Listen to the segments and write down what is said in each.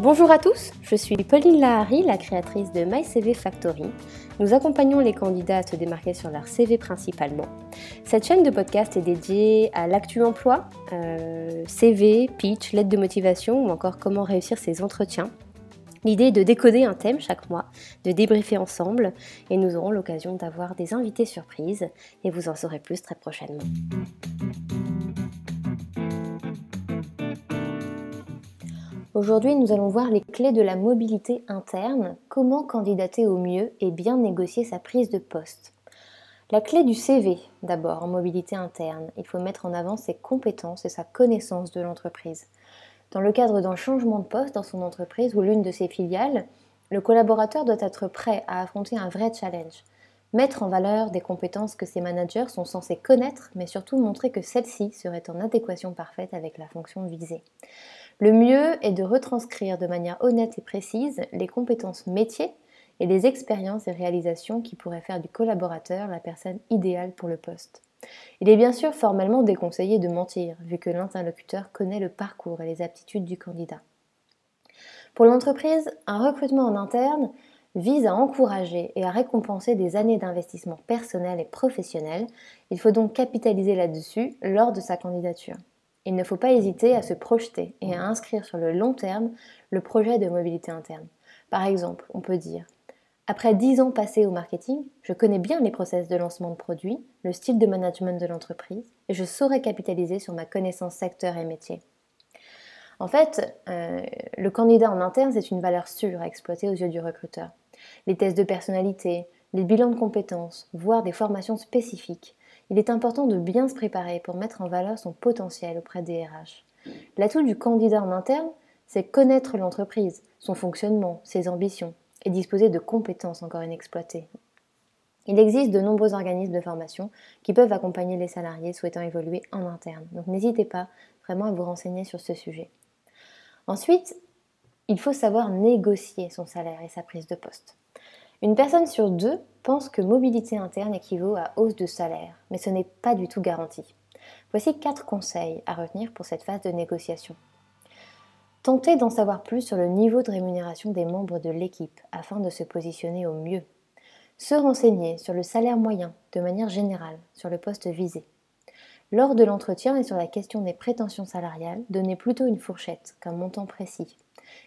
Bonjour à tous, je suis Pauline Lahari, la créatrice de MyCV Factory. Nous accompagnons les candidats à se démarquer sur leur CV principalement. Cette chaîne de podcast est dédiée à l'actu emploi, euh, CV, pitch, lettre de motivation ou encore comment réussir ses entretiens. L'idée est de décoder un thème chaque mois, de débriefer ensemble et nous aurons l'occasion d'avoir des invités surprises et vous en saurez plus très prochainement. Aujourd'hui, nous allons voir les clés de la mobilité interne, comment candidater au mieux et bien négocier sa prise de poste. La clé du CV, d'abord, en mobilité interne. Il faut mettre en avant ses compétences et sa connaissance de l'entreprise. Dans le cadre d'un changement de poste dans son entreprise ou l'une de ses filiales, le collaborateur doit être prêt à affronter un vrai challenge. Mettre en valeur des compétences que ses managers sont censés connaître, mais surtout montrer que celles-ci seraient en adéquation parfaite avec la fonction visée. Le mieux est de retranscrire de manière honnête et précise les compétences métiers et les expériences et réalisations qui pourraient faire du collaborateur la personne idéale pour le poste. Il est bien sûr formellement déconseillé de mentir, vu que l'interlocuteur connaît le parcours et les aptitudes du candidat. Pour l'entreprise, un recrutement en interne vise à encourager et à récompenser des années d'investissement personnel et professionnel. Il faut donc capitaliser là-dessus lors de sa candidature. Il ne faut pas hésiter à se projeter et à inscrire sur le long terme le projet de mobilité interne. Par exemple, on peut dire Après 10 ans passés au marketing, je connais bien les process de lancement de produits, le style de management de l'entreprise et je saurais capitaliser sur ma connaissance secteur et métier. En fait, euh, le candidat en interne, c'est une valeur sûre à exploiter aux yeux du recruteur. Les tests de personnalité, les bilans de compétences, voire des formations spécifiques il est important de bien se préparer pour mettre en valeur son potentiel auprès des RH. L'atout du candidat en interne, c'est connaître l'entreprise, son fonctionnement, ses ambitions, et disposer de compétences encore inexploitées. Il existe de nombreux organismes de formation qui peuvent accompagner les salariés souhaitant évoluer en interne. Donc n'hésitez pas vraiment à vous renseigner sur ce sujet. Ensuite, il faut savoir négocier son salaire et sa prise de poste. Une personne sur deux pense que mobilité interne équivaut à hausse de salaire, mais ce n'est pas du tout garanti. Voici quatre conseils à retenir pour cette phase de négociation. Tentez d'en savoir plus sur le niveau de rémunération des membres de l'équipe afin de se positionner au mieux. Se renseigner sur le salaire moyen de manière générale sur le poste visé. Lors de l'entretien et sur la question des prétentions salariales, donnez plutôt une fourchette qu'un montant précis.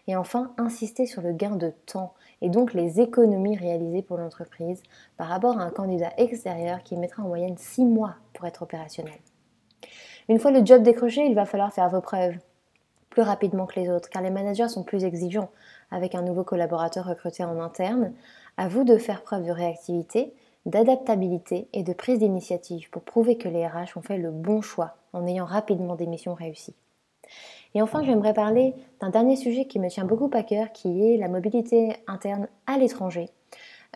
Et enfin, insistez sur le gain de temps et donc les économies réalisées pour l'entreprise par rapport à un candidat extérieur qui mettra en moyenne 6 mois pour être opérationnel. Une fois le job décroché, il va falloir faire vos preuves plus rapidement que les autres car les managers sont plus exigeants avec un nouveau collaborateur recruté en interne. À vous de faire preuve de réactivité, d'adaptabilité et de prise d'initiative pour prouver que les RH ont fait le bon choix en ayant rapidement des missions réussies. Et enfin, j'aimerais parler d'un dernier sujet qui me tient beaucoup à cœur, qui est la mobilité interne à l'étranger.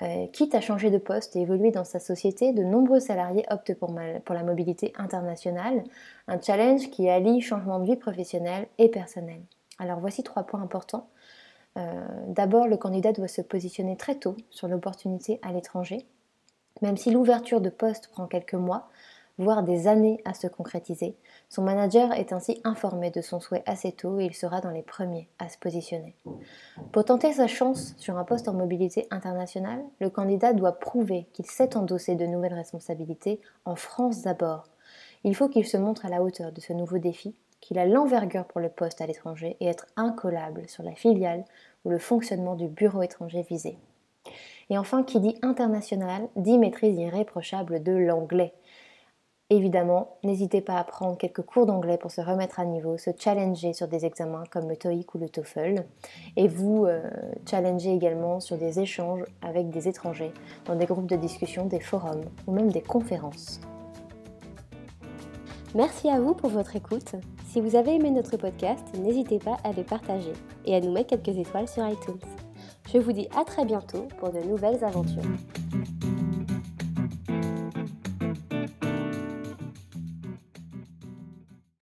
Euh, quitte à changer de poste et évoluer dans sa société, de nombreux salariés optent pour, la mobilité internationale, un challenge qui allie changement de vie professionnelle et personnelle. Alors voici trois points importants. Euh, d'abord, le candidat doit se positionner très tôt sur l'opportunité à l'étranger. Même si l'ouverture de poste prend quelques mois, voire des années à se concrétiser. Son manager est ainsi informé de son souhait assez tôt et il sera dans les premiers à se positionner. Pour tenter sa chance sur un poste en mobilité internationale, le candidat doit prouver qu'il sait endosser de nouvelles responsabilités en France d'abord. Il faut qu'il se montre à la hauteur de ce nouveau défi, qu'il a l'envergure pour le poste à l'étranger et être incollable sur la filiale ou le fonctionnement du bureau étranger visé. Et enfin, qui dit international dit maîtrise irréprochable de l'anglais. Évidemment, n'hésitez pas à prendre quelques cours d'anglais pour se remettre à niveau, se challenger sur des examens comme le TOEIC ou le TOEFL, et vous euh, challenger également sur des échanges avec des étrangers, dans des groupes de discussion, des forums ou même des conférences. Merci à vous pour votre écoute. Si vous avez aimé notre podcast, n'hésitez pas à le partager et à nous mettre quelques étoiles sur iTunes. Je vous dis à très bientôt pour de nouvelles aventures.